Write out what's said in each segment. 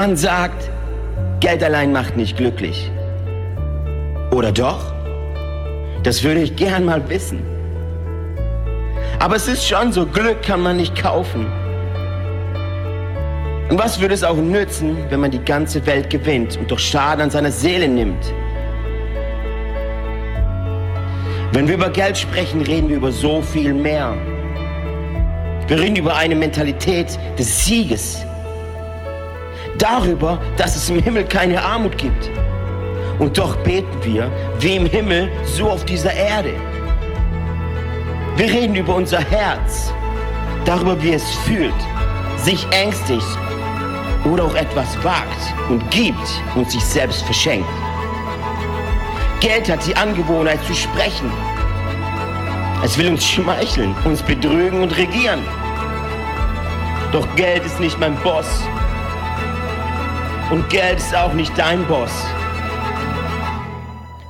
Man sagt, Geld allein macht nicht glücklich. Oder doch? Das würde ich gern mal wissen. Aber es ist schon so, Glück kann man nicht kaufen. Und was würde es auch nützen, wenn man die ganze Welt gewinnt und doch Schaden an seiner Seele nimmt? Wenn wir über Geld sprechen, reden wir über so viel mehr. Wir reden über eine Mentalität des Sieges. Darüber, dass es im Himmel keine Armut gibt. Und doch beten wir, wie im Himmel, so auf dieser Erde. Wir reden über unser Herz, darüber, wie es fühlt, sich ängstigt oder auch etwas wagt und gibt und sich selbst verschenkt. Geld hat die Angewohnheit zu sprechen. Es will uns schmeicheln, uns betrügen und regieren. Doch Geld ist nicht mein Boss. Und Geld ist auch nicht dein Boss.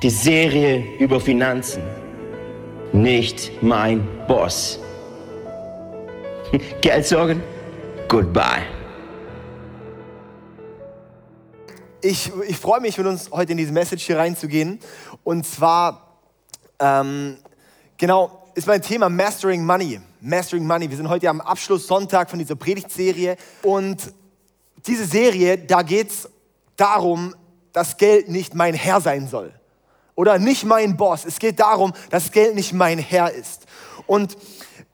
Die Serie über Finanzen. Nicht mein Boss. Geldsorgen? Goodbye. Ich, ich freue mich, mit uns heute in diese Message hier reinzugehen. Und zwar, ähm, genau, ist mein Thema Mastering Money. Mastering Money. Wir sind heute am Abschlusssonntag von dieser Predigtserie. Und diese Serie, da geht es darum, dass Geld nicht mein Herr sein soll. Oder nicht mein Boss. Es geht darum, dass Geld nicht mein Herr ist. Und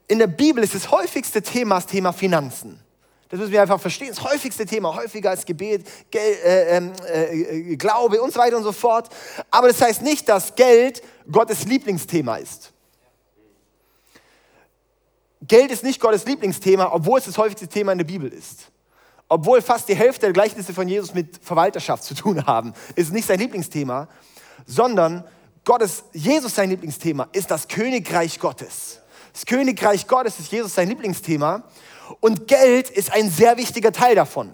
in der Bibel ist das häufigste Thema das Thema Finanzen. Das müssen wir einfach verstehen. Das häufigste Thema, häufiger als Gebet, Gel äh, ähm, äh, Glaube und so weiter und so fort. Aber das heißt nicht, dass Geld Gottes Lieblingsthema ist. Geld ist nicht Gottes Lieblingsthema, obwohl es das häufigste Thema in der Bibel ist. Obwohl fast die Hälfte der Gleichnisse von Jesus mit Verwalterschaft zu tun haben, ist nicht sein Lieblingsthema, sondern Gottes, Jesus sein Lieblingsthema ist das Königreich Gottes. Das Königreich Gottes ist Jesus sein Lieblingsthema. Und Geld ist ein sehr wichtiger Teil davon.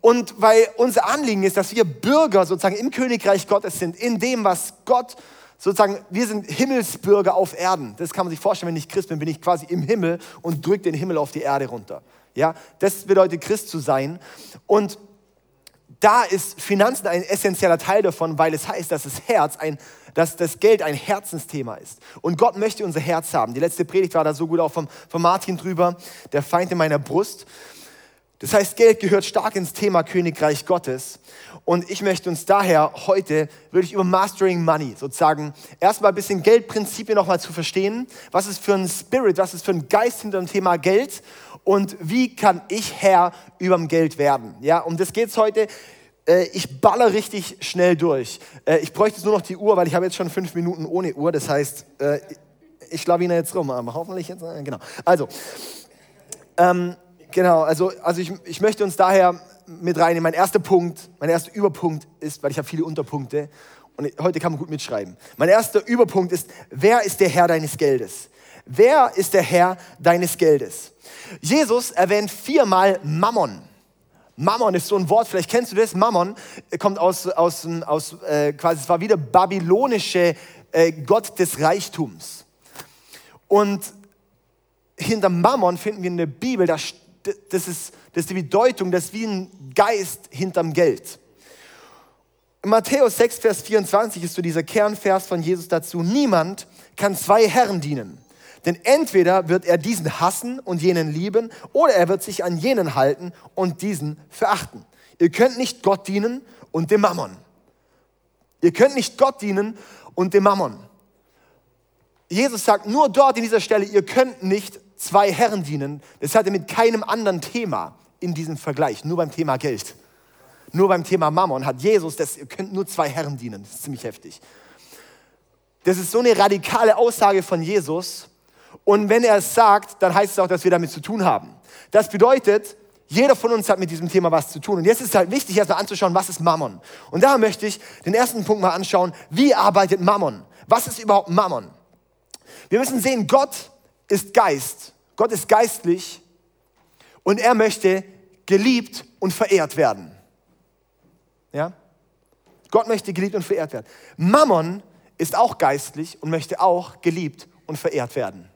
Und weil unser Anliegen ist, dass wir Bürger sozusagen im Königreich Gottes sind, in dem, was Gott sozusagen, wir sind Himmelsbürger auf Erden. Das kann man sich vorstellen, wenn ich Christ bin, bin ich quasi im Himmel und drücke den Himmel auf die Erde runter. Ja, das bedeutet Christ zu sein. Und da ist Finanzen ein essentieller Teil davon, weil es heißt, dass das Herz ein, dass das Geld ein Herzensthema ist. Und Gott möchte unser Herz haben. Die letzte Predigt war da so gut auch vom, vom Martin drüber, der Feind in meiner Brust. Das heißt, Geld gehört stark ins Thema Königreich Gottes. Und ich möchte uns daher heute wirklich über Mastering Money sozusagen erstmal ein bisschen Geldprinzipien nochmal zu verstehen. Was ist für ein Spirit, was ist für ein Geist hinter dem Thema Geld? Und wie kann ich Herr überm Geld werden? Ja, um das geht es heute. Äh, ich baller richtig schnell durch. Äh, ich bräuchte jetzt nur noch die Uhr, weil ich habe jetzt schon fünf Minuten ohne Uhr. Das heißt, äh, ich lawine jetzt rum, aber hoffentlich jetzt, genau. Also, ähm, genau, also, also ich, ich möchte uns daher mit reinnehmen. Mein erster Punkt, mein erster Überpunkt ist, weil ich habe viele Unterpunkte und heute kann man gut mitschreiben. Mein erster Überpunkt ist, wer ist der Herr deines Geldes? Wer ist der Herr deines Geldes? Jesus erwähnt viermal Mammon. Mammon ist so ein Wort, vielleicht kennst du das. Mammon kommt aus, aus, aus äh, quasi, es war wieder babylonische äh, Gott des Reichtums. Und hinter Mammon finden wir in der Bibel, das, das, ist, das ist die Bedeutung, das ist wie ein Geist hinterm Geld. In Matthäus 6, Vers 24 ist so dieser Kernvers von Jesus dazu. Niemand kann zwei Herren dienen. Denn entweder wird er diesen hassen und jenen lieben, oder er wird sich an jenen halten und diesen verachten. Ihr könnt nicht Gott dienen und dem Mammon. Ihr könnt nicht Gott dienen und dem Mammon. Jesus sagt nur dort in dieser Stelle, ihr könnt nicht zwei Herren dienen. Das hat er mit keinem anderen Thema in diesem Vergleich, nur beim Thema Geld. Nur beim Thema Mammon hat Jesus, das, ihr könnt nur zwei Herren dienen. Das ist ziemlich heftig. Das ist so eine radikale Aussage von Jesus, und wenn er es sagt, dann heißt es auch, dass wir damit zu tun haben. Das bedeutet, jeder von uns hat mit diesem Thema was zu tun. Und jetzt ist es halt wichtig, erstmal anzuschauen, was ist Mammon. Und da möchte ich den ersten Punkt mal anschauen, wie arbeitet Mammon? Was ist überhaupt Mammon? Wir müssen sehen, Gott ist Geist. Gott ist geistlich und er möchte geliebt und verehrt werden. Ja? Gott möchte geliebt und verehrt werden. Mammon ist auch geistlich und möchte auch geliebt und verehrt werden.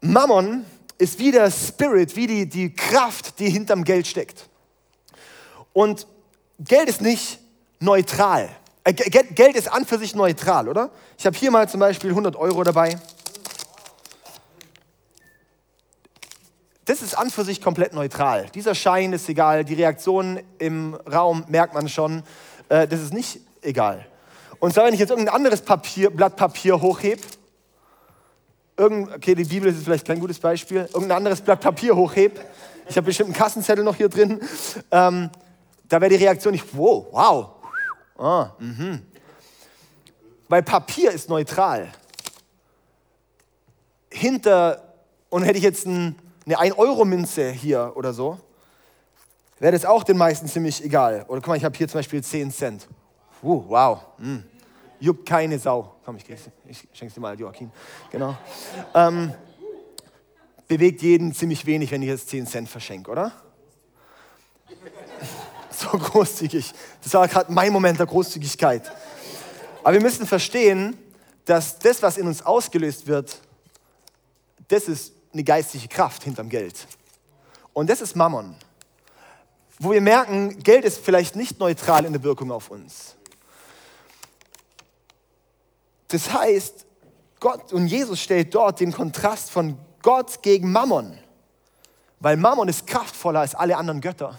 Mammon ist wie der Spirit, wie die, die Kraft, die hinterm Geld steckt. Und Geld ist nicht neutral. Äh, Geld ist an für sich neutral, oder? Ich habe hier mal zum Beispiel 100 Euro dabei. Das ist an für sich komplett neutral. Dieser Schein ist egal, die Reaktion im Raum merkt man schon. Äh, das ist nicht egal. Und zwar, wenn ich jetzt irgendein anderes Papier, Blatt Papier hochhebe, okay, die Bibel ist vielleicht kein gutes Beispiel, irgendein anderes Blatt Papier hochhebe, ich habe bestimmt einen Kassenzettel noch hier drin, ähm, da wäre die Reaktion nicht, wow, wow. Ah, mhm. Weil Papier ist neutral. Hinter, und hätte ich jetzt ein, eine 1-Euro-Münze hier oder so, wäre das auch den meisten ziemlich egal. Oder guck mal, ich habe hier zum Beispiel 10 Cent. Uh, wow. Mm. Juckt keine Sau. Komm, ich, ich schenke dir mal, Joachim. Genau. Ähm, bewegt jeden ziemlich wenig, wenn ich jetzt 10 Cent verschenke, oder? So großzügig. Das war gerade mein Moment der Großzügigkeit. Aber wir müssen verstehen, dass das, was in uns ausgelöst wird, das ist eine geistliche Kraft hinterm Geld. Und das ist Mammon. Wo wir merken, Geld ist vielleicht nicht neutral in der Wirkung auf uns. Das heißt, Gott und Jesus stellt dort den Kontrast von Gott gegen Mammon. Weil Mammon ist kraftvoller als alle anderen Götter.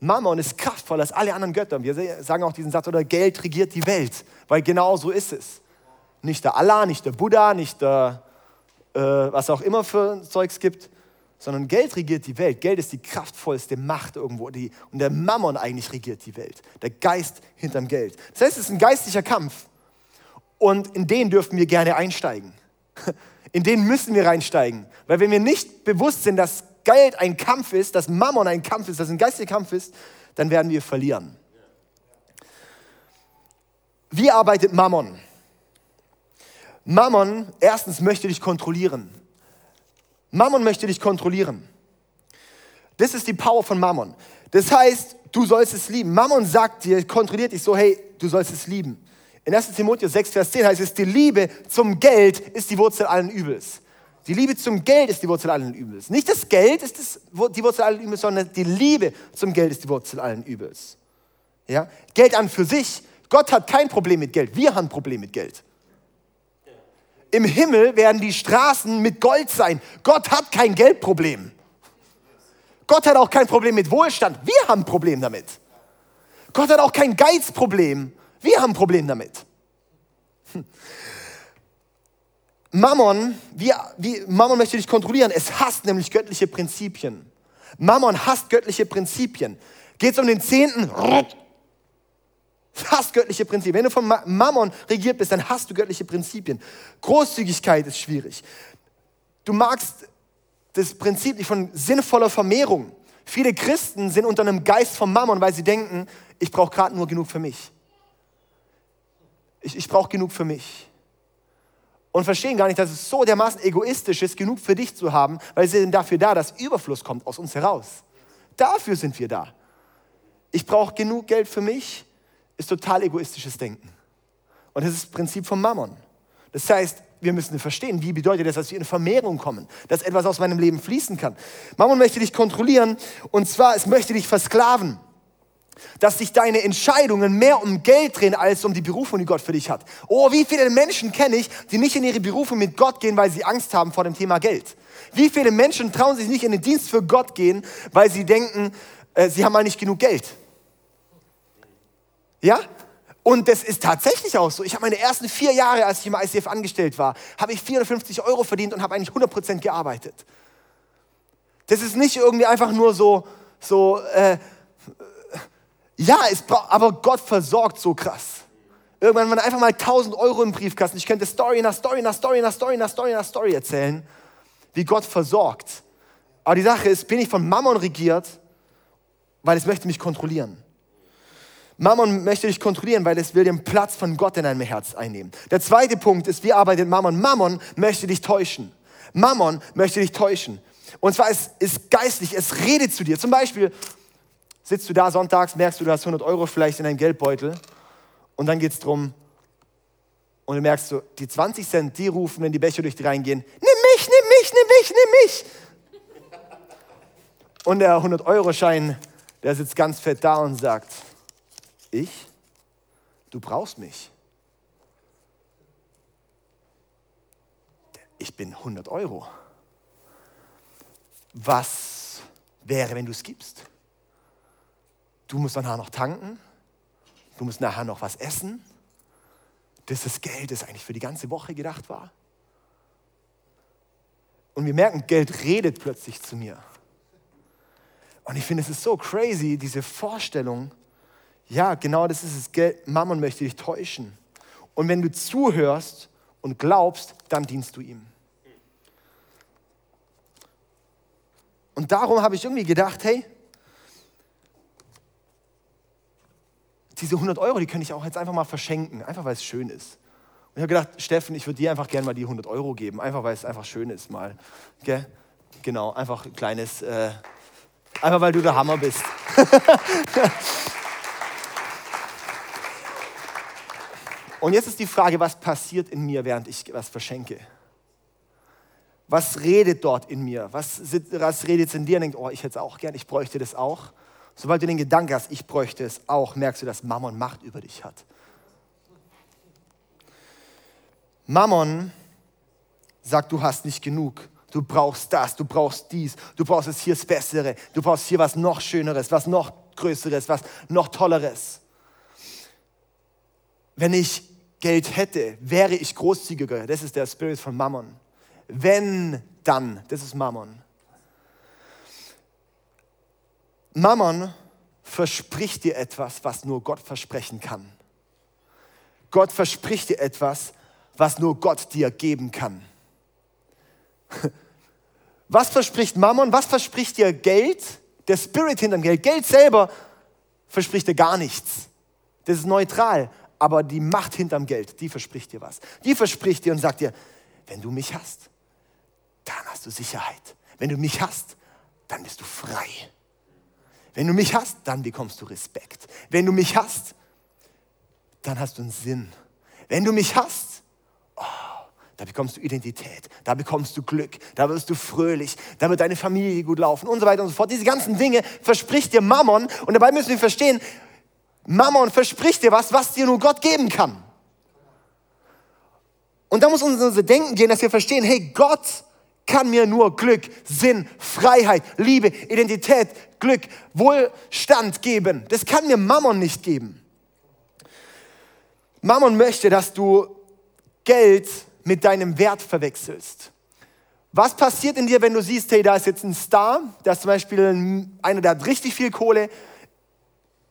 Mammon ist kraftvoller als alle anderen Götter. Wir sagen auch diesen Satz, oder Geld regiert die Welt, weil genau so ist es. Nicht der Allah, nicht der Buddha, nicht der, äh, was auch immer für Zeugs gibt, sondern Geld regiert die Welt. Geld ist die kraftvollste Macht irgendwo. Die, und der Mammon eigentlich regiert die Welt. Der Geist hinterm Geld. Das heißt, es ist ein geistlicher Kampf. Und in den dürfen wir gerne einsteigen. In den müssen wir reinsteigen. Weil wenn wir nicht bewusst sind, dass Geld ein Kampf ist, dass Mammon ein Kampf ist, dass ein geistiger Kampf ist, dann werden wir verlieren. Wie arbeitet Mammon? Mammon, erstens, möchte dich kontrollieren. Mammon möchte dich kontrollieren. Das ist die Power von Mammon. Das heißt, du sollst es lieben. Mammon sagt dir, kontrolliert dich so, hey, du sollst es lieben. In 1 Timotheus 6, Vers 10 heißt es, die Liebe zum Geld ist die Wurzel allen Übels. Die Liebe zum Geld ist die Wurzel allen Übels. Nicht das Geld ist das, die Wurzel allen Übels, sondern die Liebe zum Geld ist die Wurzel allen Übels. Ja? Geld an für sich. Gott hat kein Problem mit Geld. Wir haben ein Problem mit Geld. Im Himmel werden die Straßen mit Gold sein. Gott hat kein Geldproblem. Gott hat auch kein Problem mit Wohlstand. Wir haben ein Problem damit. Gott hat auch kein Geizproblem. Wir haben ein Problem damit. Hm. Mammon, wie, wie, Mammon möchte dich kontrollieren. Es hasst nämlich göttliche Prinzipien. Mammon hasst göttliche Prinzipien. Geht es um den Zehnten? Hasst göttliche Prinzipien. Wenn du von Mammon regiert bist, dann hast du göttliche Prinzipien. Großzügigkeit ist schwierig. Du magst das Prinzip nicht von sinnvoller Vermehrung. Viele Christen sind unter einem Geist von Mammon, weil sie denken, ich brauche gerade nur genug für mich ich, ich brauche genug für mich. Und verstehen gar nicht, dass es so dermaßen egoistisch ist, genug für dich zu haben, weil sie sind dafür da, dass Überfluss kommt aus uns heraus. Dafür sind wir da. Ich brauche genug Geld für mich, ist total egoistisches Denken. Und das ist das Prinzip vom Mammon. Das heißt, wir müssen verstehen, wie bedeutet das, dass wir in Vermehrung kommen, dass etwas aus meinem Leben fließen kann. Mammon möchte dich kontrollieren und zwar, es möchte dich versklaven dass sich deine Entscheidungen mehr um Geld drehen als um die Berufung, die Gott für dich hat. Oh, wie viele Menschen kenne ich, die nicht in ihre Berufung mit Gott gehen, weil sie Angst haben vor dem Thema Geld? Wie viele Menschen trauen sich nicht in den Dienst für Gott gehen, weil sie denken, äh, sie haben mal nicht genug Geld? Ja? Und das ist tatsächlich auch so. Ich habe meine ersten vier Jahre, als ich im ICF angestellt war, habe ich 450 Euro verdient und habe eigentlich 100% gearbeitet. Das ist nicht irgendwie einfach nur so, so äh, ja, es aber Gott versorgt so krass. Irgendwann waren einfach mal 1000 Euro im Briefkasten. Ich könnte Story nach Story nach Story nach Story nach Story nach Story erzählen, wie Gott versorgt. Aber die Sache ist, bin ich von Mammon regiert, weil es möchte mich kontrollieren. Mammon möchte dich kontrollieren, weil es will den Platz von Gott in deinem Herz einnehmen. Der zweite Punkt ist, wie arbeitet Mammon? Mammon möchte dich täuschen. Mammon möchte dich täuschen. Und zwar ist es geistlich, es redet zu dir. Zum Beispiel, sitzt du da sonntags, merkst du, du hast 100 Euro vielleicht in deinem Geldbeutel und dann geht es darum, und du merkst so, die 20 Cent, die rufen, wenn die Becher durch die reingehen, nimm mich, nimm mich, nimm mich, nimm mich. Und der 100-Euro-Schein, der sitzt ganz fett da und sagt, ich? Du brauchst mich. Ich bin 100 Euro. Was wäre, wenn du es gibst? Du musst nachher noch tanken, du musst nachher noch was essen. Das ist Geld, das eigentlich für die ganze Woche gedacht war. Und wir merken, Geld redet plötzlich zu mir. Und ich finde, es ist so crazy, diese Vorstellung, ja, genau das ist es, Geld, Mammon möchte dich täuschen. Und wenn du zuhörst und glaubst, dann dienst du ihm. Und darum habe ich irgendwie gedacht, hey, diese 100 Euro, die könnte ich auch jetzt einfach mal verschenken, einfach weil es schön ist. Und ich habe gedacht, Steffen, ich würde dir einfach gerne mal die 100 Euro geben, einfach weil es einfach schön ist mal. Gell? Genau, einfach ein kleines, äh, einfach weil du der Hammer bist. Und jetzt ist die Frage, was passiert in mir, während ich was verschenke? Was redet dort in mir? Was, was redet in dir und denkt, oh, ich hätte es auch gern, ich bräuchte das auch? Sobald du den Gedanken hast, ich bräuchte es auch, merkst du, dass Mammon Macht über dich hat. Mammon sagt, du hast nicht genug. Du brauchst das, du brauchst dies, du brauchst es hier das Bessere, du brauchst hier was noch Schöneres, was noch Größeres, was noch Tolleres. Wenn ich Geld hätte, wäre ich großzügiger. Das ist der Spirit von Mammon. Wenn, dann, das ist Mammon. Mammon verspricht dir etwas, was nur Gott versprechen kann. Gott verspricht dir etwas, was nur Gott dir geben kann. Was verspricht Mammon? Was verspricht dir Geld? Der Spirit hinterm Geld. Geld selber verspricht dir gar nichts. Das ist neutral. Aber die Macht hinterm Geld, die verspricht dir was. Die verspricht dir und sagt dir, wenn du mich hast, dann hast du Sicherheit. Wenn du mich hast, dann bist du frei. Wenn du mich hast, dann bekommst du Respekt. Wenn du mich hast, dann hast du einen Sinn. Wenn du mich hast, oh, da bekommst du Identität, da bekommst du Glück, da wirst du fröhlich, da wird deine Familie gut laufen und so weiter und so fort. Diese ganzen Dinge verspricht dir Mammon und dabei müssen wir verstehen, Mammon verspricht dir was, was dir nur Gott geben kann. Und da muss unser Denken gehen, dass wir verstehen, hey, Gott kann mir nur Glück, Sinn, Freiheit, Liebe, Identität, Glück, Wohlstand geben. Das kann mir Mammon nicht geben. Mammon möchte, dass du Geld mit deinem Wert verwechselst. Was passiert in dir, wenn du siehst, hey, da ist jetzt ein Star, da ist zum Beispiel einer, der hat richtig viel Kohle.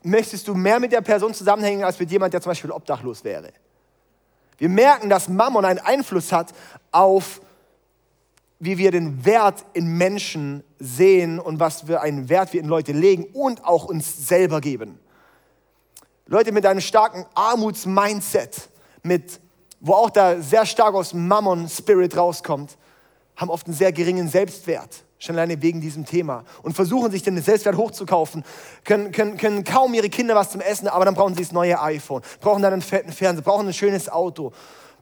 Möchtest du mehr mit der Person zusammenhängen, als mit jemand, der zum Beispiel obdachlos wäre? Wir merken, dass Mammon einen Einfluss hat auf wie wir den Wert in Menschen sehen und was für einen Wert wir in Leute legen und auch uns selber geben. Leute mit einem starken Armutsmindset, mit, wo auch da sehr stark aus Mammon-Spirit rauskommt, haben oft einen sehr geringen Selbstwert, schon alleine wegen diesem Thema und versuchen sich den Selbstwert hochzukaufen, können, können, können kaum ihre Kinder was zum Essen, aber dann brauchen sie das neue iPhone, brauchen dann einen fetten Fernseher, brauchen ein schönes Auto,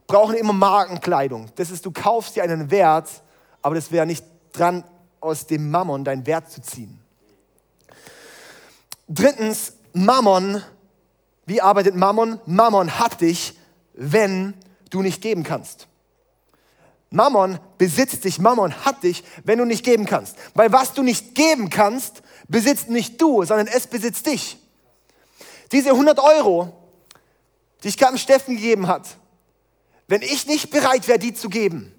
brauchen immer Markenkleidung. Das ist, du kaufst dir einen Wert, aber das wäre nicht dran, aus dem Mammon deinen Wert zu ziehen. Drittens, Mammon. Wie arbeitet Mammon? Mammon hat dich, wenn du nicht geben kannst. Mammon besitzt dich, Mammon hat dich, wenn du nicht geben kannst. Weil was du nicht geben kannst, besitzt nicht du, sondern es besitzt dich. Diese 100 Euro, die ich gerade Steffen gegeben hat, wenn ich nicht bereit wäre, die zu geben,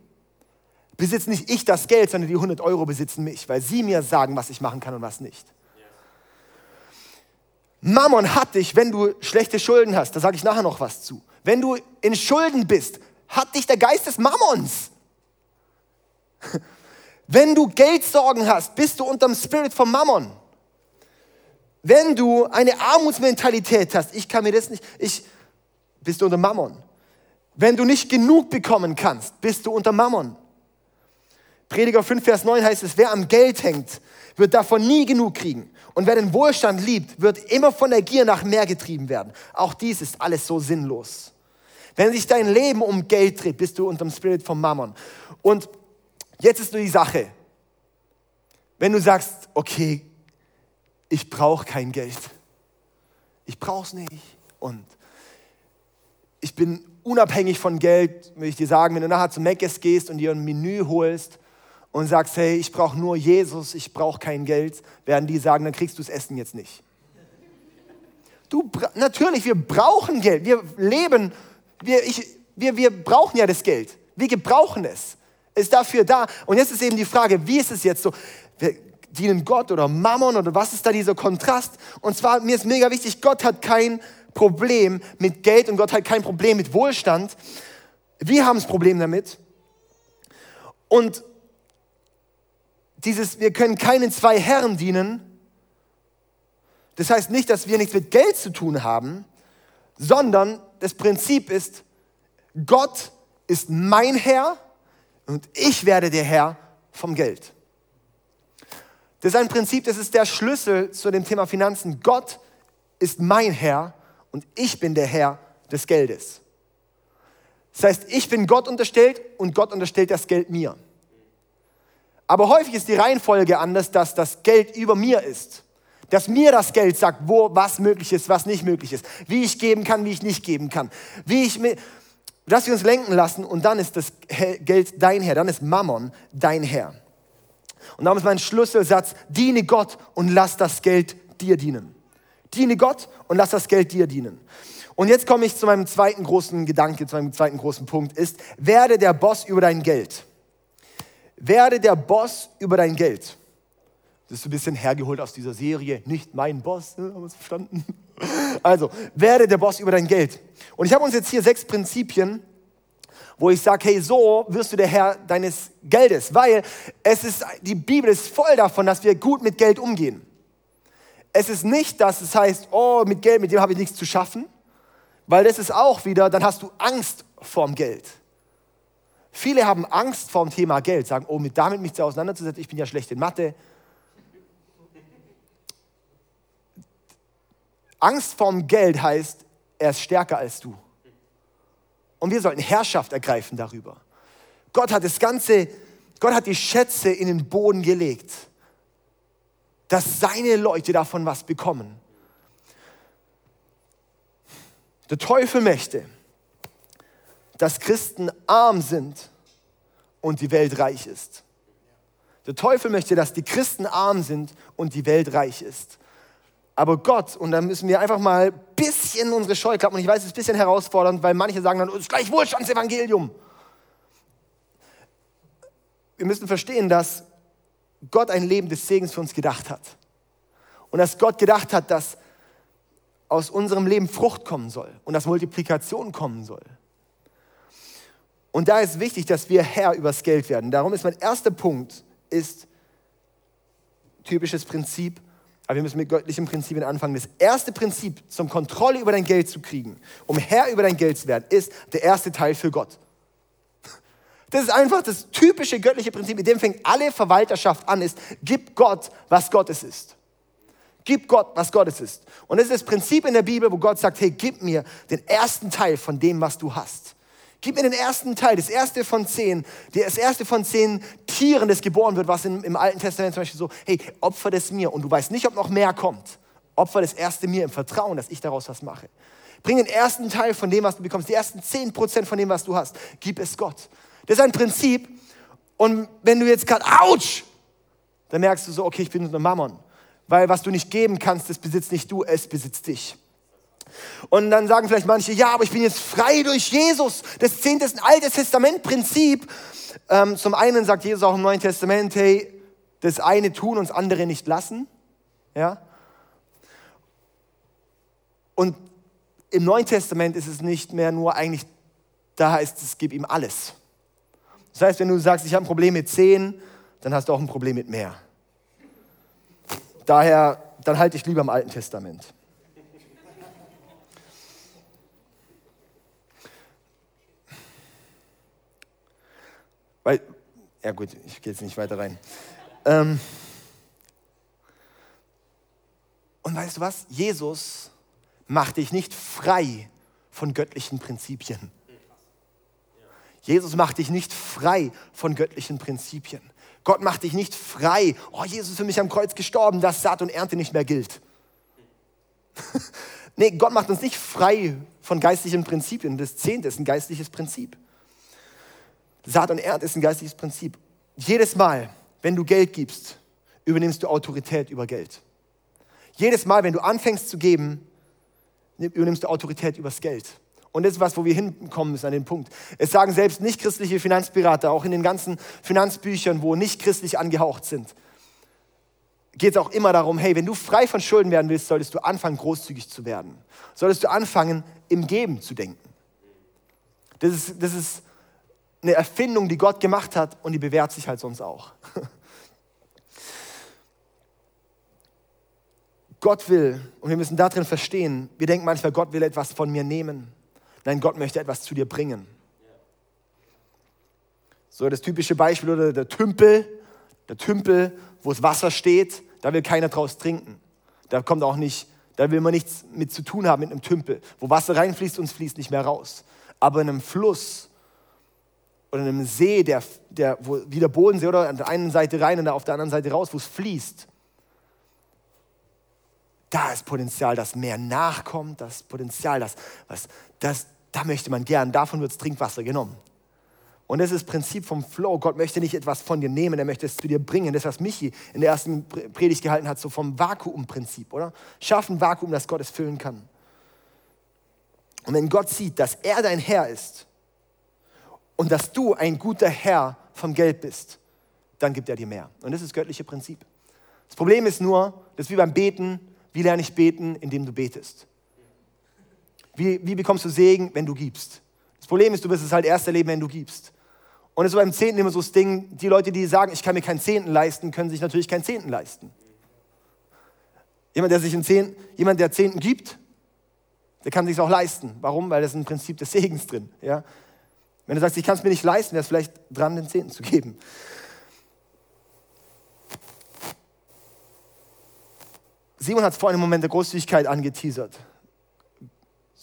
besitze nicht ich das Geld, sondern die 100 Euro besitzen mich, weil sie mir sagen, was ich machen kann und was nicht. Mammon hat dich, wenn du schlechte Schulden hast, da sage ich nachher noch was zu. Wenn du in Schulden bist, hat dich der Geist des Mammons. Wenn du Geldsorgen hast, bist du unterm Spirit vom Mammon. Wenn du eine Armutsmentalität hast, ich kann mir das nicht, ich, bist du unter Mammon. Wenn du nicht genug bekommen kannst, bist du unter Mammon. Prediger 5, Vers 9 heißt es, wer am Geld hängt, wird davon nie genug kriegen. Und wer den Wohlstand liebt, wird immer von der Gier nach mehr getrieben werden. Auch dies ist alles so sinnlos. Wenn sich dein Leben um Geld dreht, bist du unter dem Spirit vom Mammon. Und jetzt ist nur die Sache. Wenn du sagst, okay, ich brauche kein Geld. Ich brauche es nicht. Und ich bin unabhängig von Geld, will ich dir sagen, wenn du nachher zum Meckes gehst und dir ein Menü holst und sagst, hey, ich brauche nur Jesus, ich brauche kein Geld, werden die sagen, dann kriegst du das Essen jetzt nicht. Du, natürlich, wir brauchen Geld. Wir leben, wir, ich, wir, wir brauchen ja das Geld. Wir gebrauchen es. Ist dafür da. Und jetzt ist eben die Frage, wie ist es jetzt so? Wir dienen Gott oder Mammon oder was ist da dieser Kontrast? Und zwar, mir ist mega wichtig, Gott hat kein Problem mit Geld und Gott hat kein Problem mit Wohlstand. Wir haben das Problem damit. Und dieses, wir können keinen zwei Herren dienen, das heißt nicht, dass wir nichts mit Geld zu tun haben, sondern das Prinzip ist, Gott ist mein Herr und ich werde der Herr vom Geld. Das ist ein Prinzip, das ist der Schlüssel zu dem Thema Finanzen. Gott ist mein Herr und ich bin der Herr des Geldes. Das heißt, ich bin Gott unterstellt und Gott unterstellt das Geld mir. Aber häufig ist die Reihenfolge anders, dass das Geld über mir ist dass mir das Geld sagt, wo was möglich ist, was nicht möglich ist, wie ich geben kann, wie ich nicht geben kann, wie ich dass wir uns lenken lassen und dann ist das Geld dein Herr, dann ist Mammon dein Herr. Und darum ist mein Schlüsselsatz, diene Gott und lass das Geld dir dienen. Diene Gott und lass das Geld dir dienen. Und jetzt komme ich zu meinem zweiten großen Gedanke, zu meinem zweiten großen Punkt, ist, werde der Boss über dein Geld. Werde der Boss über dein Geld. Das ist ein bisschen hergeholt aus dieser Serie, nicht mein Boss, ne? haben wir es verstanden? Also, werde der Boss über dein Geld. Und ich habe uns jetzt hier sechs Prinzipien, wo ich sage, hey, so wirst du der Herr deines Geldes, weil es ist, die Bibel ist voll davon, dass wir gut mit Geld umgehen. Es ist nicht, dass es heißt, oh, mit Geld, mit dem habe ich nichts zu schaffen, weil das ist auch wieder, dann hast du Angst vorm Geld. Viele haben Angst vorm Thema Geld, sagen, oh, mit damit mich zu auseinanderzusetzen, ich bin ja schlecht in Mathe, Angst vorm Geld heißt, er ist stärker als du. Und wir sollten Herrschaft ergreifen darüber. Gott hat das Ganze, Gott hat die Schätze in den Boden gelegt, dass seine Leute davon was bekommen. Der Teufel möchte, dass Christen arm sind und die Welt reich ist. Der Teufel möchte, dass die Christen arm sind und die Welt reich ist. Aber Gott, und da müssen wir einfach mal ein bisschen unsere Scheuklappen, und ich weiß, es ist ein bisschen herausfordernd, weil manche sagen dann, es ist gleich Wohlstandsevangelium. Wir müssen verstehen, dass Gott ein Leben des Segens für uns gedacht hat. Und dass Gott gedacht hat, dass aus unserem Leben Frucht kommen soll und dass Multiplikation kommen soll. Und da ist wichtig, dass wir Herr übers Geld werden. Darum ist mein erster Punkt, ist typisches Prinzip, aber wir müssen mit göttlichen Prinzipien anfangen. Das erste Prinzip, zum Kontrolle über dein Geld zu kriegen, um Herr über dein Geld zu werden, ist der erste Teil für Gott. Das ist einfach das typische göttliche Prinzip, mit dem fängt alle Verwalterschaft an, ist, gib Gott, was Gottes ist. Gib Gott, was Gottes ist. Und das ist das Prinzip in der Bibel, wo Gott sagt, hey, gib mir den ersten Teil von dem, was du hast. Gib mir den ersten Teil, das erste von zehn, das erste von zehn Tieren, das geboren wird, was im, im Alten Testament zum Beispiel so, hey, opfer das mir und du weißt nicht, ob noch mehr kommt. Opfer das erste mir im Vertrauen, dass ich daraus was mache. Bring den ersten Teil von dem, was du bekommst, die ersten zehn Prozent von dem, was du hast. Gib es Gott. Das ist ein Prinzip. Und wenn du jetzt gerade, ouch, dann merkst du so, okay, ich bin nur Mammon. Weil was du nicht geben kannst, das besitzt nicht du, es besitzt dich. Und dann sagen vielleicht manche, ja, aber ich bin jetzt frei durch Jesus. Das Zehnte ist ein altes Testamentprinzip. Ähm, zum einen sagt Jesus auch im Neuen Testament, hey, das eine tun und das andere nicht lassen. Ja? Und im Neuen Testament ist es nicht mehr nur eigentlich, da heißt es, gib ihm alles. Das heißt, wenn du sagst, ich habe ein Problem mit zehn, dann hast du auch ein Problem mit mehr. Daher, dann halte ich lieber im Alten Testament. Weil, ja gut, ich gehe jetzt nicht weiter rein. Ähm, und weißt du was? Jesus macht dich nicht frei von göttlichen Prinzipien. Jesus macht dich nicht frei von göttlichen Prinzipien. Gott macht dich nicht frei. Oh, Jesus ist für mich am Kreuz gestorben, dass Saat und Ernte nicht mehr gilt. nee, Gott macht uns nicht frei von geistlichen Prinzipien. Das Zehnte ist ein geistliches Prinzip. Saat und Ernte ist ein geistliches Prinzip. Jedes Mal, wenn du Geld gibst, übernimmst du Autorität über Geld. Jedes Mal, wenn du anfängst zu geben, übernimmst du Autorität übers Geld. Und das ist was, wo wir hinkommen müssen an den Punkt. Es sagen selbst nicht christliche Finanzberater, auch in den ganzen Finanzbüchern, wo nicht christlich angehaucht sind, geht es auch immer darum, hey, wenn du frei von Schulden werden willst, solltest du anfangen, großzügig zu werden. Solltest du anfangen, im Geben zu denken. Das ist, das ist eine Erfindung, die Gott gemacht hat und die bewährt sich halt sonst auch. Gott will, und wir müssen darin verstehen, wir denken manchmal, Gott will etwas von mir nehmen. Nein, Gott möchte etwas zu dir bringen. So das typische Beispiel oder der Tümpel, der Tümpel, wo das Wasser steht, da will keiner draus trinken. Da kommt auch nicht, da will man nichts mit zu tun haben mit einem Tümpel. Wo Wasser reinfließt und es fließt nicht mehr raus. Aber in einem Fluss oder in einem See, der, der, wo, wie der Bodensee oder an der einen Seite rein und auf der anderen Seite raus, wo es fließt, da ist Potenzial, dass mehr nachkommt, das Potenzial, dass, was, das, da möchte man gern, davon wird das Trinkwasser genommen. Und das ist das Prinzip vom Flow. Gott möchte nicht etwas von dir nehmen, er möchte es zu dir bringen. Das, was Michi in der ersten Predigt gehalten hat, so vom Vakuumprinzip, oder? Schaff ein Vakuum, das Gott es füllen kann. Und wenn Gott sieht, dass er dein Herr ist und dass du ein guter Herr vom Geld bist, dann gibt er dir mehr. Und das ist das göttliche Prinzip. Das Problem ist nur, das ist wie beim Beten. Wie lerne ich beten? Indem du betest. Wie, wie bekommst du Segen, wenn du gibst? Das Problem ist, du wirst es halt erst erleben, wenn du gibst. Und es ist beim Zehnten immer so das Ding, die Leute, die sagen, ich kann mir keinen Zehnten leisten, können sich natürlich keinen Zehnten leisten. Jemand, der sich einen Zehnten, jemand, der Zehnten gibt, der kann sich auch leisten. Warum? Weil das ist ein Prinzip des Segens drin. Ja? Wenn du sagst, ich kann es mir nicht leisten, wäre es vielleicht dran, den Zehnten zu geben. Simon hat es vorhin im Moment der Großzügigkeit angeteasert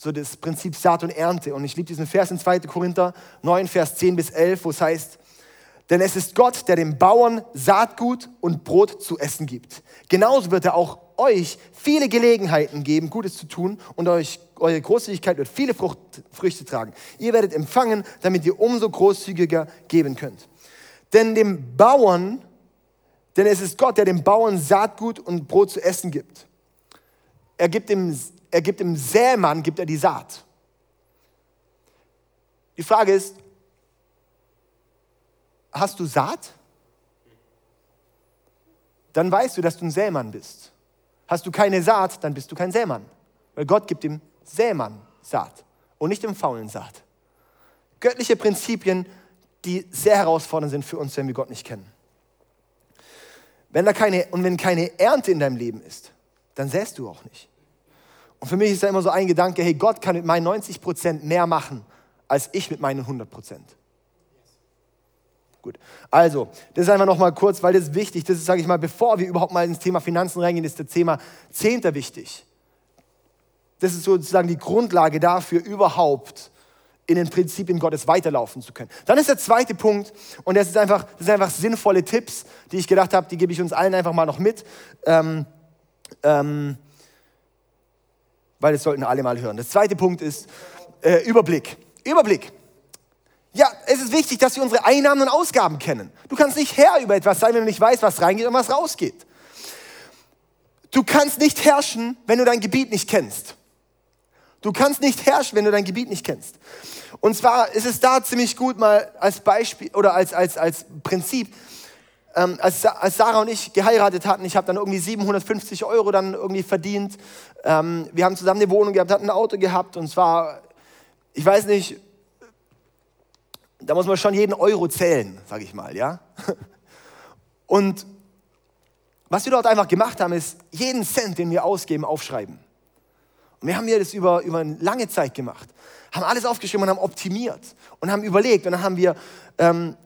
so das Prinzip Saat und Ernte. Und ich liebe diesen Vers in 2. Korinther 9, Vers 10 bis 11, wo es heißt, denn es ist Gott, der dem Bauern Saatgut und Brot zu essen gibt. Genauso wird er auch euch viele Gelegenheiten geben, Gutes zu tun und euch, eure Großzügigkeit wird viele Frucht, Früchte tragen. Ihr werdet empfangen, damit ihr umso großzügiger geben könnt. Denn dem Bauern, denn es ist Gott, der dem Bauern Saatgut und Brot zu essen gibt. Er gibt dem er gibt dem Sämann, gibt er die Saat. Die Frage ist, hast du Saat? Dann weißt du, dass du ein Sämann bist. Hast du keine Saat, dann bist du kein Sämann. Weil Gott gibt dem Sämann Saat und nicht dem faulen Saat. Göttliche Prinzipien, die sehr herausfordernd sind für uns, wenn wir Gott nicht kennen. Wenn da keine, und wenn keine Ernte in deinem Leben ist, dann säst du auch nicht. Und für mich ist da immer so ein Gedanke, hey, Gott kann mit meinen 90 Prozent mehr machen, als ich mit meinen 100 Prozent. Gut, also, das ist einfach nochmal kurz, weil das ist wichtig. Das ist, sage ich mal, bevor wir überhaupt mal ins Thema Finanzen reingehen, ist das Thema Zehnter wichtig. Das ist sozusagen die Grundlage dafür, überhaupt in den Prinzipien Gottes weiterlaufen zu können. Dann ist der zweite Punkt, und das ist einfach, das sind einfach sinnvolle Tipps, die ich gedacht habe, die gebe ich uns allen einfach mal noch mit. Ähm, ähm, weil das sollten alle mal hören. Der zweite Punkt ist äh, Überblick. Überblick. Ja, es ist wichtig, dass wir unsere Einnahmen und Ausgaben kennen. Du kannst nicht Herr über etwas sein, wenn du nicht weißt, was reingeht und was rausgeht. Du kannst nicht herrschen, wenn du dein Gebiet nicht kennst. Du kannst nicht herrschen, wenn du dein Gebiet nicht kennst. Und zwar ist es da ziemlich gut mal als Beispiel oder als, als, als Prinzip, ähm, als, als Sarah und ich geheiratet hatten, ich habe dann irgendwie 750 Euro dann irgendwie verdient. Ähm, wir haben zusammen eine Wohnung gehabt, hatten ein Auto gehabt und zwar, ich weiß nicht, da muss man schon jeden Euro zählen, sage ich mal, ja. Und was wir dort einfach gemacht haben, ist jeden Cent, den wir ausgeben, aufschreiben. Und wir haben hier das über, über eine lange Zeit gemacht, haben alles aufgeschrieben und haben optimiert und haben überlegt und dann haben wir ähm,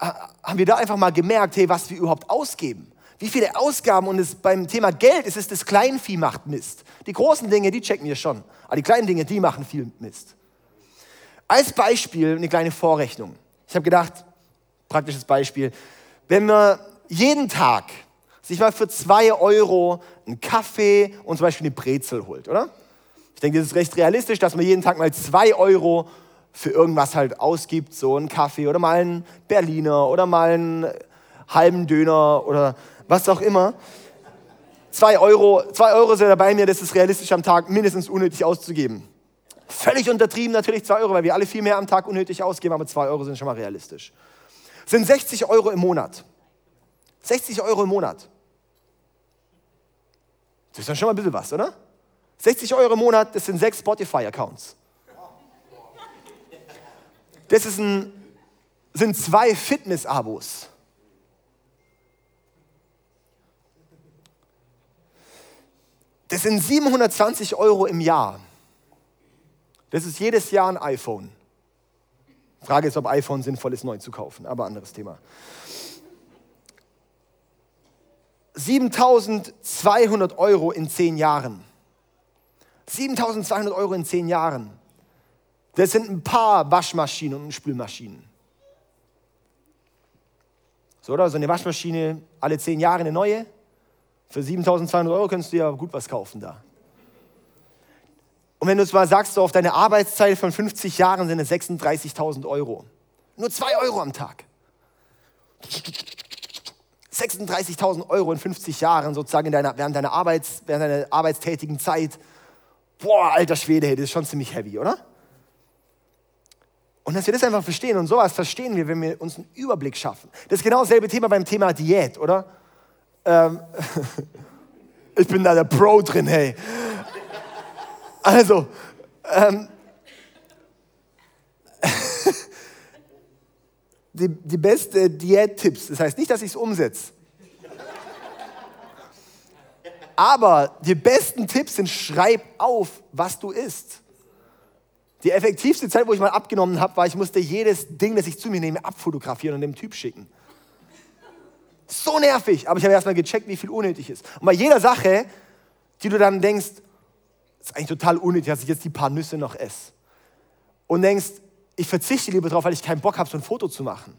haben wir da einfach mal gemerkt, hey, was wir überhaupt ausgeben. Wie viele Ausgaben und es beim Thema Geld ist es das Kleinvieh macht Mist. Die großen Dinge, die checken wir schon. Aber die kleinen Dinge, die machen viel Mist. Als Beispiel eine kleine Vorrechnung. Ich habe gedacht, praktisches Beispiel. wenn man jeden Tag sich mal für zwei Euro einen Kaffee und zum Beispiel eine Brezel holt, oder? Ich denke, das ist recht realistisch, dass man jeden Tag mal zwei Euro für irgendwas halt ausgibt, so einen Kaffee oder mal einen Berliner oder mal einen halben Döner oder was auch immer. Zwei Euro, zwei Euro sind bei mir, das ist realistisch am Tag mindestens unnötig auszugeben. Völlig untertrieben natürlich zwei Euro, weil wir alle viel mehr am Tag unnötig ausgeben, aber zwei Euro sind schon mal realistisch. Sind 60 Euro im Monat. 60 Euro im Monat. Das ist dann schon mal ein bisschen was, oder? 60 Euro im Monat, das sind sechs Spotify-Accounts. Das ist ein, sind zwei Fitness-Abos. Das sind 720 Euro im Jahr. Das ist jedes Jahr ein iPhone. Frage ist, ob iPhone sinnvoll ist, neu zu kaufen, aber anderes Thema. 7200 Euro in zehn Jahren. 7200 Euro in zehn Jahren. Das sind ein paar Waschmaschinen und Spülmaschinen. So, oder? So eine Waschmaschine, alle zehn Jahre eine neue. Für 7200 Euro könntest du ja gut was kaufen da. Und wenn du mal sagst, so auf deine Arbeitszeit von 50 Jahren sind es 36.000 Euro. Nur 2 Euro am Tag. 36.000 Euro in 50 Jahren sozusagen in deiner, während, deiner Arbeits, während deiner arbeitstätigen Zeit. Boah, alter Schwede, das ist schon ziemlich heavy, oder? Und dass wir das einfach verstehen und sowas verstehen wir, wenn wir uns einen Überblick schaffen. Das ist genau dasselbe Thema beim Thema Diät, oder? Ähm, ich bin da der Pro drin, hey. Also, ähm, die, die beste Diät-Tipps, das heißt nicht, dass ich es umsetze. Aber die besten Tipps sind, schreib auf, was du isst. Die effektivste Zeit, wo ich mal abgenommen habe, war, ich musste jedes Ding, das ich zu mir nehme, abfotografieren und dem Typ schicken. So nervig, aber ich habe erstmal gecheckt, wie viel unnötig ist. Und bei jeder Sache, die du dann denkst, ist eigentlich total unnötig, dass ich jetzt die paar Nüsse noch esse. Und denkst, ich verzichte lieber drauf, weil ich keinen Bock habe, so ein Foto zu machen.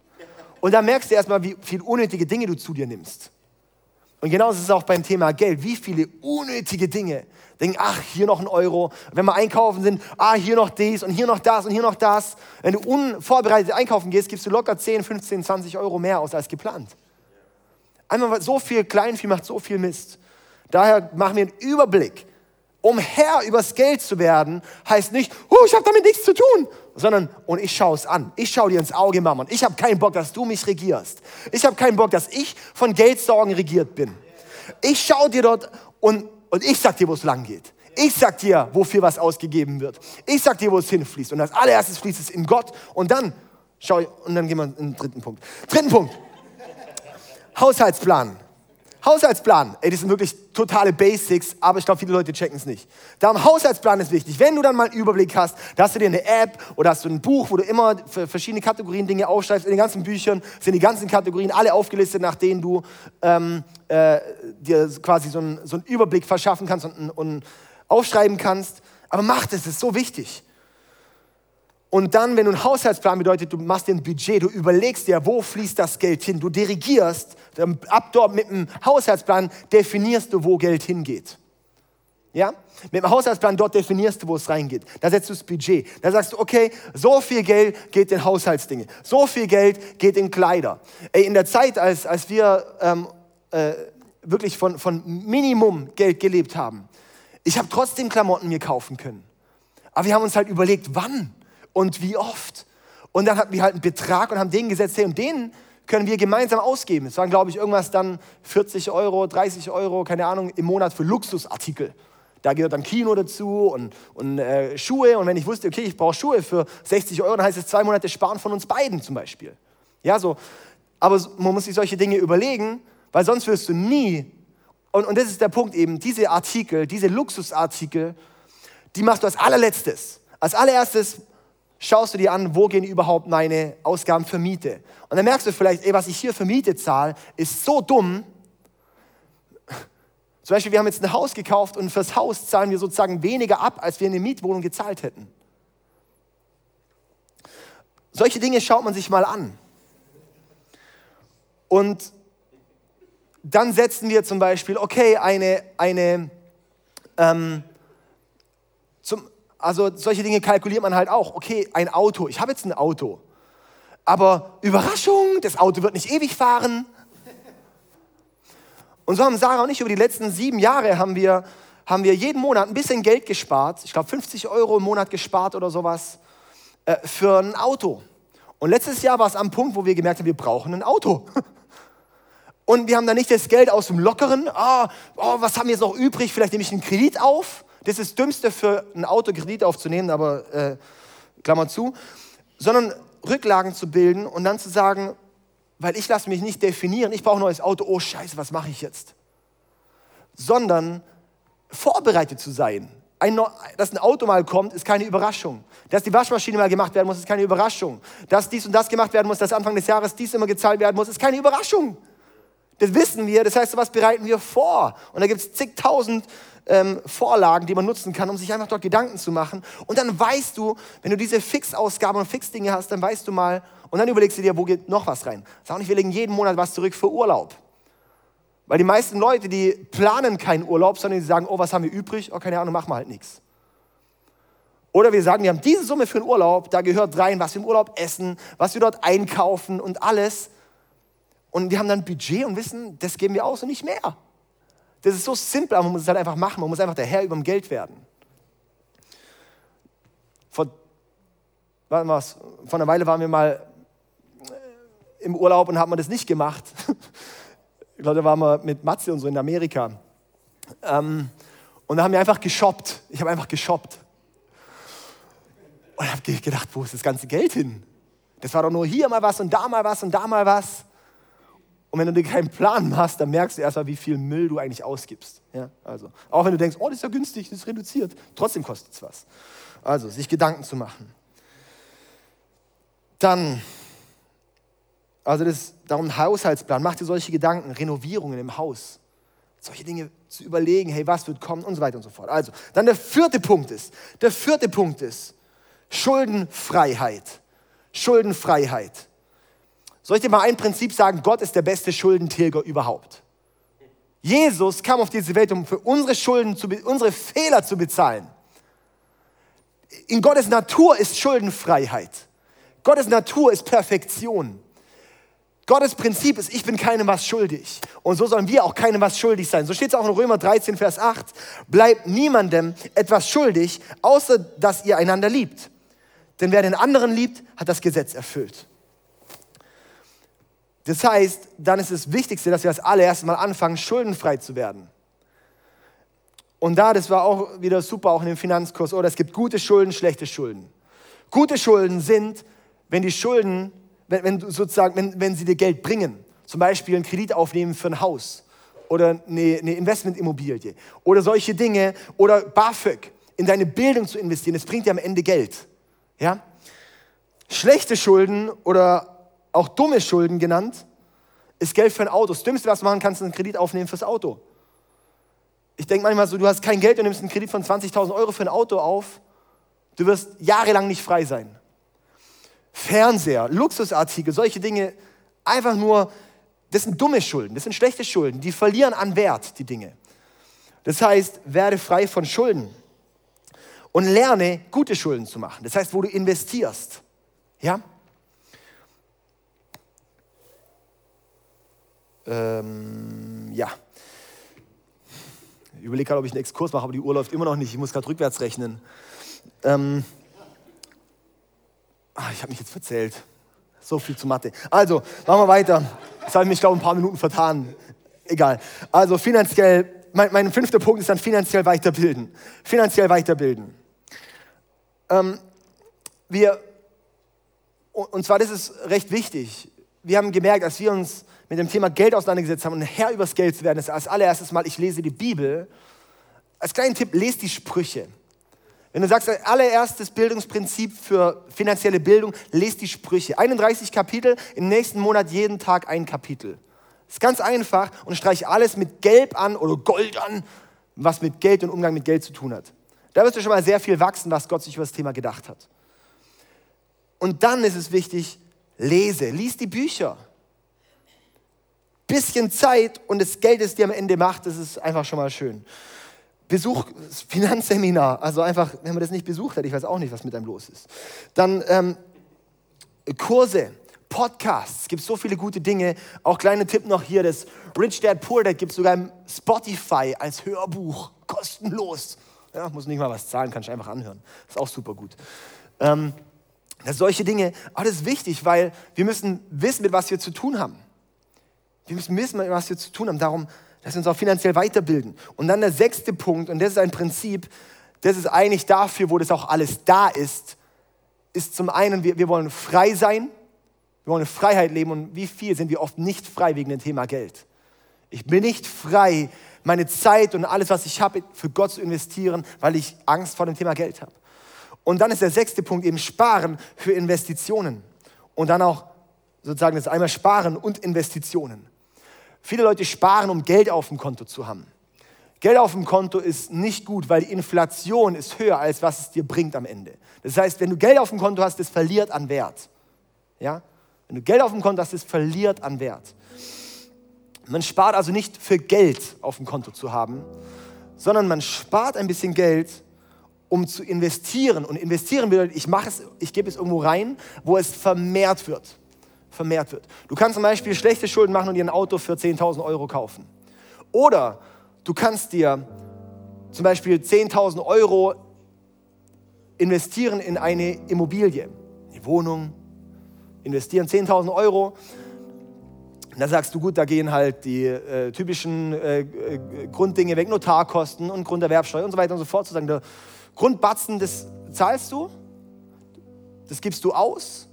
Und dann merkst du erstmal, wie viele unnötige Dinge du zu dir nimmst. Und genauso ist es auch beim Thema Geld. Wie viele unnötige Dinge. Denken, ach, hier noch ein Euro. Wenn wir einkaufen sind, ah, hier noch dies und hier noch das und hier noch das. Wenn du unvorbereitet einkaufen gehst, gibst du locker 10, 15, 20 Euro mehr aus als geplant. Einmal so viel Kleinvieh macht so viel Mist. Daher machen wir einen Überblick. Um Herr übers Geld zu werden, heißt nicht, oh, ich habe damit nichts zu tun, sondern, und ich schaue es an. Ich schaue dir ins Auge, Mama. Und ich habe keinen Bock, dass du mich regierst. Ich habe keinen Bock, dass ich von Geldsorgen regiert bin. Ich schaue dir dort und, und ich sag dir, wo es lang geht. Ich sag dir, wofür was ausgegeben wird. Ich sag dir, wo es hinfließt. Und als allererstes fließt es in Gott. Und dann, schau, und dann gehen wir in den dritten Punkt. Dritten Punkt. Haushaltsplan. Haushaltsplan, ey, das sind wirklich totale Basics, aber ich glaube, viele Leute checken es nicht. Darum, Haushaltsplan ist wichtig. Wenn du dann mal einen Überblick hast, da hast du dir eine App oder hast du ein Buch, wo du immer für verschiedene Kategorien Dinge aufschreibst. In den ganzen Büchern sind die ganzen Kategorien alle aufgelistet, nach denen du ähm, äh, dir quasi so einen, so Überblick verschaffen kannst und, und aufschreiben kannst. Aber mach das, das ist so wichtig. Und dann, wenn du einen Haushaltsplan bedeutet, du machst dir ein Budget, du überlegst dir, wo fließt das Geld hin, du dirigierst, ab dort mit dem Haushaltsplan definierst du, wo Geld hingeht. Ja? Mit dem Haushaltsplan dort definierst du, wo es reingeht. Da setzt du das Budget. Da sagst du, okay, so viel Geld geht in Haushaltsdinge. So viel Geld geht in Kleider. Ey, in der Zeit, als, als wir ähm, äh, wirklich von, von Minimum Geld gelebt haben, ich habe trotzdem Klamotten mir kaufen können. Aber wir haben uns halt überlegt, wann? Und wie oft. Und dann hatten wir halt einen Betrag und haben den gesetzt, hey, und den können wir gemeinsam ausgeben. Es waren, glaube ich, irgendwas dann 40 Euro, 30 Euro, keine Ahnung, im Monat für Luxusartikel. Da gehört dann Kino dazu und, und äh, Schuhe. Und wenn ich wusste, okay, ich brauche Schuhe für 60 Euro, dann heißt es zwei Monate sparen von uns beiden zum Beispiel. Ja, so. Aber man muss sich solche Dinge überlegen, weil sonst wirst du nie, und, und das ist der Punkt eben, diese Artikel, diese Luxusartikel, die machst du als allerletztes. Als allererstes schaust du dir an, wo gehen überhaupt meine Ausgaben für Miete. Und dann merkst du vielleicht, ey, was ich hier für Miete zahle, ist so dumm. Zum Beispiel, wir haben jetzt ein Haus gekauft und fürs Haus zahlen wir sozusagen weniger ab, als wir in eine Mietwohnung gezahlt hätten. Solche Dinge schaut man sich mal an. Und dann setzen wir zum Beispiel, okay, eine, eine ähm, zum, also solche Dinge kalkuliert man halt auch. Okay, ein Auto, ich habe jetzt ein Auto. Aber Überraschung, das Auto wird nicht ewig fahren. Und so haben Sarah und ich über die letzten sieben Jahre haben wir, haben wir jeden Monat ein bisschen Geld gespart. Ich glaube 50 Euro im Monat gespart oder sowas äh, für ein Auto. Und letztes Jahr war es am Punkt, wo wir gemerkt haben, wir brauchen ein Auto. Und wir haben dann nicht das Geld aus dem Lockeren, oh, oh, was haben wir jetzt noch übrig, vielleicht nehme ich einen Kredit auf. Das ist das Dümmste für ein Auto Kredit aufzunehmen, aber äh, Klammer zu. Sondern Rücklagen zu bilden und dann zu sagen, weil ich lasse mich nicht definieren, ich brauche ein neues Auto, oh scheiße, was mache ich jetzt? Sondern vorbereitet zu sein. Ein, dass ein Auto mal kommt, ist keine Überraschung. Dass die Waschmaschine mal gemacht werden muss, ist keine Überraschung. Dass dies und das gemacht werden muss, dass Anfang des Jahres dies immer gezahlt werden muss, ist keine Überraschung. Das wissen wir, das heißt, was bereiten wir vor? Und da gibt es zigtausend ähm, Vorlagen, die man nutzen kann, um sich einfach dort Gedanken zu machen. Und dann weißt du, wenn du diese Fixausgaben und Fixdinge hast, dann weißt du mal, und dann überlegst du dir, wo geht noch was rein. Sag nicht, wir legen jeden Monat was zurück für Urlaub. Weil die meisten Leute, die planen keinen Urlaub, sondern die sagen, oh, was haben wir übrig? Oh, keine Ahnung, machen wir halt nichts. Oder wir sagen, wir haben diese Summe für den Urlaub, da gehört rein, was wir im Urlaub essen, was wir dort einkaufen und alles. Und wir haben dann Budget und wissen, das geben wir aus und nicht mehr. Das ist so simpel, aber man muss es halt einfach machen. Man muss einfach der Herr über dem Geld werden. Vor, was, vor einer Weile waren wir mal äh, im Urlaub und haben das nicht gemacht. Ich glaube, da waren wir mit Matze und so in Amerika. Ähm, und da haben wir einfach geshoppt. Ich habe einfach geshoppt. Und habe gedacht, wo ist das ganze Geld hin? Das war doch nur hier mal was und da mal was und da mal was. Und wenn du dir keinen Plan hast, dann merkst du erstmal, wie viel Müll du eigentlich ausgibst. Ja, also, auch wenn du denkst, oh, das ist ja günstig, das ist reduziert, trotzdem kostet es was. Also, sich Gedanken zu machen. Dann, also das, darum Haushaltsplan, mach dir solche Gedanken, Renovierungen im Haus, solche Dinge zu überlegen, hey, was wird kommen und so weiter und so fort. Also, dann der vierte Punkt ist, der vierte Punkt ist Schuldenfreiheit. Schuldenfreiheit. Soll ich dir mal ein Prinzip sagen? Gott ist der beste Schuldentilger überhaupt. Jesus kam auf diese Welt, um für unsere Schulden, zu, unsere Fehler zu bezahlen. In Gottes Natur ist Schuldenfreiheit. Gottes Natur ist Perfektion. Gottes Prinzip ist, ich bin keinem was schuldig. Und so sollen wir auch keinem was schuldig sein. So steht es auch in Römer 13, Vers 8. Bleibt niemandem etwas schuldig, außer dass ihr einander liebt. Denn wer den anderen liebt, hat das Gesetz erfüllt. Das heißt, dann ist das Wichtigste, dass wir als allererstes mal anfangen, schuldenfrei zu werden. Und da, das war auch wieder super, auch in dem Finanzkurs, oder es gibt gute Schulden, schlechte Schulden. Gute Schulden sind, wenn die Schulden, wenn, wenn sozusagen, wenn, wenn sie dir Geld bringen. Zum Beispiel einen Kredit aufnehmen für ein Haus oder eine, eine Investmentimmobilie oder solche Dinge oder BAföG in deine Bildung zu investieren. Das bringt dir am Ende Geld. Ja? Schlechte Schulden oder auch dumme Schulden genannt, ist Geld für ein Auto. Das Dümmste, was du machen kannst, ist einen Kredit aufnehmen fürs Auto. Ich denke manchmal so, du hast kein Geld und nimmst einen Kredit von 20.000 Euro für ein Auto auf. Du wirst jahrelang nicht frei sein. Fernseher, Luxusartikel, solche Dinge, einfach nur, das sind dumme Schulden, das sind schlechte Schulden, die verlieren an Wert, die Dinge. Das heißt, werde frei von Schulden und lerne, gute Schulden zu machen. Das heißt, wo du investierst. Ja? Ähm, ja. Ich überlege gerade, ob ich einen Exkurs mache, aber die Uhr läuft immer noch nicht. Ich muss gerade rückwärts rechnen. Ähm, ach, ich habe mich jetzt verzählt. So viel zu Mathe. Also, machen wir weiter. Jetzt habe ich mich, glaube ich, ein paar Minuten vertan. Egal. Also, finanziell, mein, mein fünfter Punkt ist dann finanziell weiterbilden. Finanziell weiterbilden. Ähm, wir, und zwar, das ist recht wichtig. Wir haben gemerkt, als wir uns mit dem Thema Geld auseinandergesetzt haben und Herr übers Geld zu werden, ist als allererstes Mal, ich lese die Bibel. Als kleinen Tipp, lest die Sprüche. Wenn du sagst, allererstes Bildungsprinzip für finanzielle Bildung, lest die Sprüche. 31 Kapitel, im nächsten Monat jeden Tag ein Kapitel. Ist ganz einfach und streich alles mit Gelb an oder Gold an, was mit Geld und Umgang mit Geld zu tun hat. Da wirst du schon mal sehr viel wachsen, was Gott sich über das Thema gedacht hat. Und dann ist es wichtig, lese, lies die Bücher. Bisschen Zeit und das Geld, das dir am Ende macht, das ist einfach schon mal schön. Besuch Finanzseminar, also einfach, wenn man das nicht besucht hat, ich weiß auch nicht, was mit einem los ist. Dann ähm, Kurse, Podcasts, es gibt so viele gute Dinge. Auch kleiner Tipp noch hier, das Rich Dad Poor Dad gibt es sogar im Spotify als Hörbuch, kostenlos. Ja, muss nicht mal was zahlen, kann ich einfach anhören. Ist auch super gut. Ähm, solche Dinge, aber das ist wichtig, weil wir müssen wissen, mit was wir zu tun haben. Wir müssen wissen, was wir zu tun haben. Darum, dass wir uns auch finanziell weiterbilden. Und dann der sechste Punkt, und das ist ein Prinzip, das ist eigentlich dafür, wo das auch alles da ist, ist zum einen, wir, wir wollen frei sein, wir wollen Freiheit leben und wie viel sind wir oft nicht frei wegen dem Thema Geld. Ich bin nicht frei, meine Zeit und alles, was ich habe, für Gott zu investieren, weil ich Angst vor dem Thema Geld habe. Und dann ist der sechste Punkt eben Sparen für Investitionen. Und dann auch sozusagen das einmal Sparen und Investitionen. Viele Leute sparen, um Geld auf dem Konto zu haben. Geld auf dem Konto ist nicht gut, weil die Inflation ist höher, als was es dir bringt am Ende. Das heißt, wenn du Geld auf dem Konto hast, das verliert an Wert. Ja? Wenn du Geld auf dem Konto hast, das verliert an Wert. Man spart also nicht für Geld auf dem Konto zu haben, sondern man spart ein bisschen Geld, um zu investieren. Und investieren bedeutet, ich mache es, ich gebe es irgendwo rein, wo es vermehrt wird. Vermehrt wird. Du kannst zum Beispiel schlechte Schulden machen und dir ein Auto für 10.000 Euro kaufen. Oder du kannst dir zum Beispiel 10.000 Euro investieren in eine Immobilie, eine Wohnung, investieren 10.000 Euro. Da sagst du, gut, da gehen halt die äh, typischen äh, äh, Grunddinge weg, Notarkosten und Grunderwerbsteuer und so weiter und so fort. Sozusagen der Grundbatzen, das zahlst du, das gibst du aus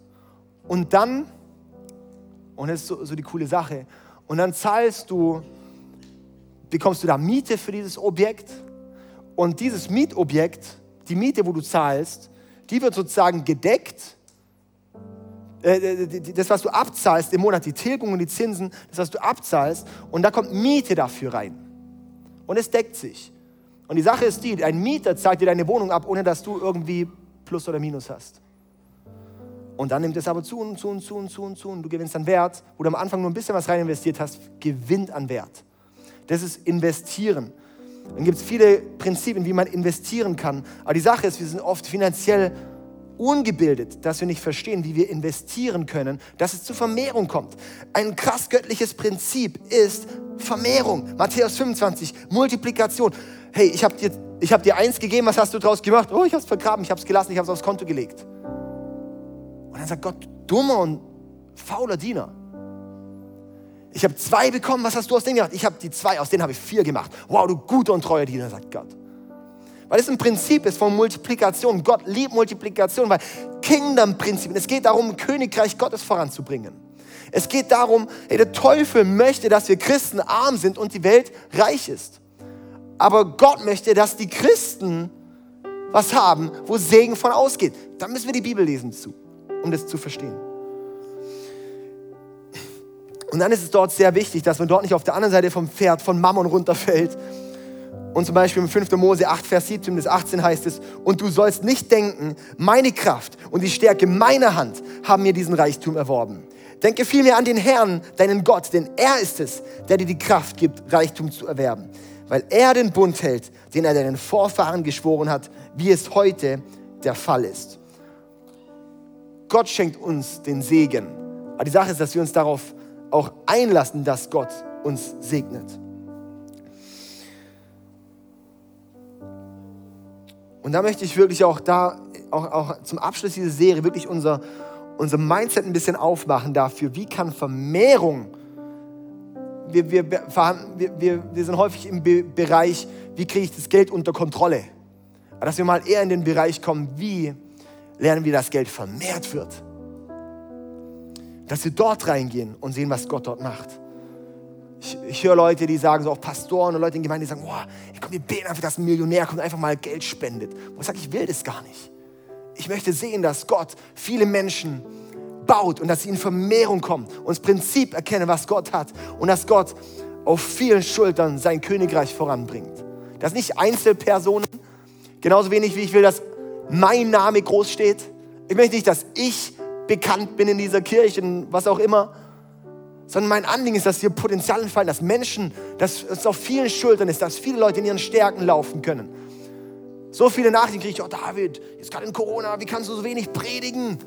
und dann, und das ist so, so die coole Sache, und dann zahlst du, bekommst du da Miete für dieses Objekt und dieses Mietobjekt, die Miete, wo du zahlst, die wird sozusagen gedeckt äh, äh, das, was du abzahlst im Monat, die Tilgung und die Zinsen, das, was du abzahlst, und da kommt Miete dafür rein. Und es deckt sich. Und die Sache ist die, ein Mieter zahlt dir deine Wohnung ab, ohne dass du irgendwie Plus oder Minus hast. Und dann nimmt es aber zu und zu und zu und zu und zu und du gewinnst an Wert, wo du am Anfang nur ein bisschen was rein investiert hast, gewinnt an Wert. Das ist investieren. Dann gibt es viele Prinzipien, wie man investieren kann. Aber die Sache ist, wir sind oft finanziell ungebildet, dass wir nicht verstehen, wie wir investieren können, dass es zu Vermehrung kommt. Ein krass göttliches Prinzip ist Vermehrung. Matthäus 25, Multiplikation. Hey, ich habe dir, hab dir eins gegeben, was hast du draus gemacht? Oh, ich habe es vergraben, ich habe es gelassen, ich habe es aufs Konto gelegt. Und dann sagt Gott, dummer und fauler Diener. Ich habe zwei bekommen, was hast du aus denen gemacht? Ich habe die zwei, aus denen habe ich vier gemacht. Wow, du guter und treuer Diener, sagt Gott. Weil es ein Prinzip ist von Multiplikation. Gott liebt Multiplikation, weil Kingdom-Prinzipien, es geht darum, Königreich Gottes voranzubringen. Es geht darum, hey, der Teufel möchte, dass wir Christen arm sind und die Welt reich ist. Aber Gott möchte, dass die Christen was haben, wo Segen von ausgeht. Da müssen wir die Bibel lesen zu, um das zu verstehen. Und dann ist es dort sehr wichtig, dass man dort nicht auf der anderen Seite vom Pferd von Mammon runterfällt, und zum Beispiel im 5. Mose 8, Vers 17 bis 18 heißt es, und du sollst nicht denken, meine Kraft und die Stärke meiner Hand haben mir diesen Reichtum erworben. Denke vielmehr an den Herrn, deinen Gott, denn er ist es, der dir die Kraft gibt, Reichtum zu erwerben. Weil er den Bund hält, den er deinen Vorfahren geschworen hat, wie es heute der Fall ist. Gott schenkt uns den Segen. Aber die Sache ist, dass wir uns darauf auch einlassen, dass Gott uns segnet. Und da möchte ich wirklich auch da, auch, auch zum Abschluss dieser Serie, wirklich unser, unser Mindset ein bisschen aufmachen dafür, wie kann Vermehrung, wir, wir, wir, wir sind häufig im Be Bereich, wie kriege ich das Geld unter Kontrolle. Aber dass wir mal eher in den Bereich kommen, wie lernen wir, dass Geld vermehrt wird. Dass wir dort reingehen und sehen, was Gott dort macht. Ich, ich höre Leute, die sagen, so auch Pastoren und Leute in Gemeinden, die sagen, boah, ich komm, wir beten einfach, dass ein Millionär kommt und einfach mal Geld spendet. Und ich sage, ich will das gar nicht. Ich möchte sehen, dass Gott viele Menschen baut und dass sie in Vermehrung kommen und das Prinzip erkennen, was Gott hat und dass Gott auf vielen Schultern sein Königreich voranbringt. Das nicht Einzelpersonen, genauso wenig wie ich will, dass mein Name groß steht. Ich möchte nicht, dass ich bekannt bin in dieser Kirche, was auch immer, sondern mein Anliegen ist, dass wir Potenzial entfalten, dass Menschen, dass es auf vielen Schultern ist, dass viele Leute in ihren Stärken laufen können. So viele Nachrichten kriege ich, oh David, jetzt gerade in Corona, wie kannst du so wenig predigen?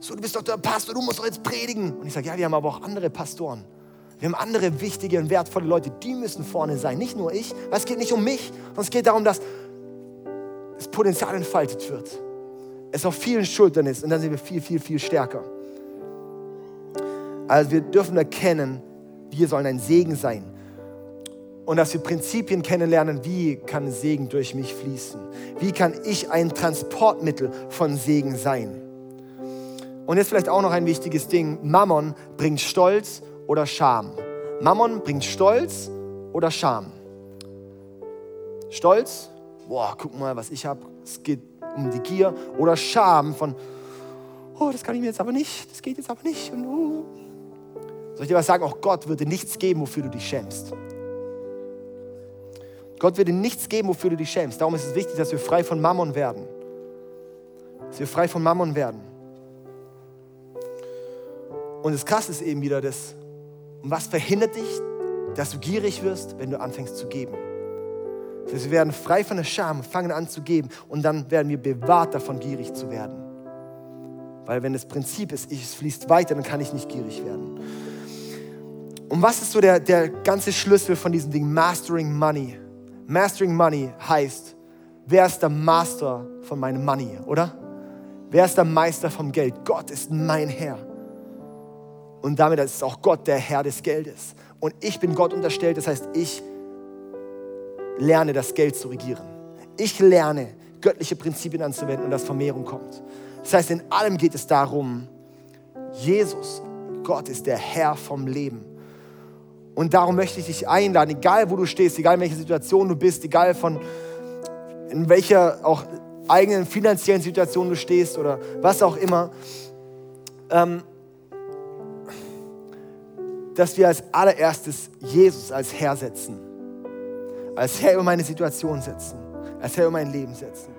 So, du bist doch der Pastor, du musst doch jetzt predigen. Und ich sage, ja, wir haben aber auch andere Pastoren. Wir haben andere wichtige und wertvolle Leute, die müssen vorne sein, nicht nur ich. Weil es geht nicht um mich, sondern es geht darum, dass das Potenzial entfaltet wird. Es auf vielen Schultern ist und dann sind wir viel, viel, viel stärker. Also wir dürfen erkennen, wir sollen ein Segen sein. Und dass wir Prinzipien kennenlernen, wie kann Segen durch mich fließen? Wie kann ich ein Transportmittel von Segen sein? Und jetzt vielleicht auch noch ein wichtiges Ding. Mammon bringt Stolz oder Scham. Mammon bringt Stolz oder Scham. Stolz, boah, guck mal, was ich habe. Es geht um die Gier. Oder Scham von, oh, das kann ich mir jetzt aber nicht, das geht jetzt aber nicht. Und, uh. Soll ich dir was sagen? Auch Gott würde nichts geben, wofür du dich schämst. Gott würde nichts geben, wofür du dich schämst. Darum ist es wichtig, dass wir frei von Mammon werden. Dass wir frei von Mammon werden. Und das Krasse ist eben wieder das, was verhindert dich, dass du gierig wirst, wenn du anfängst zu geben. Wir werden frei von der Scham, fangen an zu geben und dann werden wir bewahrt davon, gierig zu werden. Weil wenn das Prinzip ist, es fließt weiter, dann kann ich nicht gierig werden. Und was ist so der, der ganze Schlüssel von diesem Ding? Mastering Money. Mastering Money heißt, wer ist der Master von meinem Money, oder? Wer ist der Meister vom Geld? Gott ist mein Herr. Und damit ist auch Gott der Herr des Geldes. Und ich bin Gott unterstellt, das heißt, ich lerne das Geld zu regieren. Ich lerne göttliche Prinzipien anzuwenden und dass Vermehrung kommt. Das heißt, in allem geht es darum, Jesus, Gott ist der Herr vom Leben. Und darum möchte ich dich einladen, egal wo du stehst, egal in welcher Situation du bist, egal von in welcher auch eigenen finanziellen Situation du stehst oder was auch immer, ähm, dass wir als allererstes Jesus als Herr setzen. Als Herr über meine Situation setzen. Als Herr über mein Leben setzen.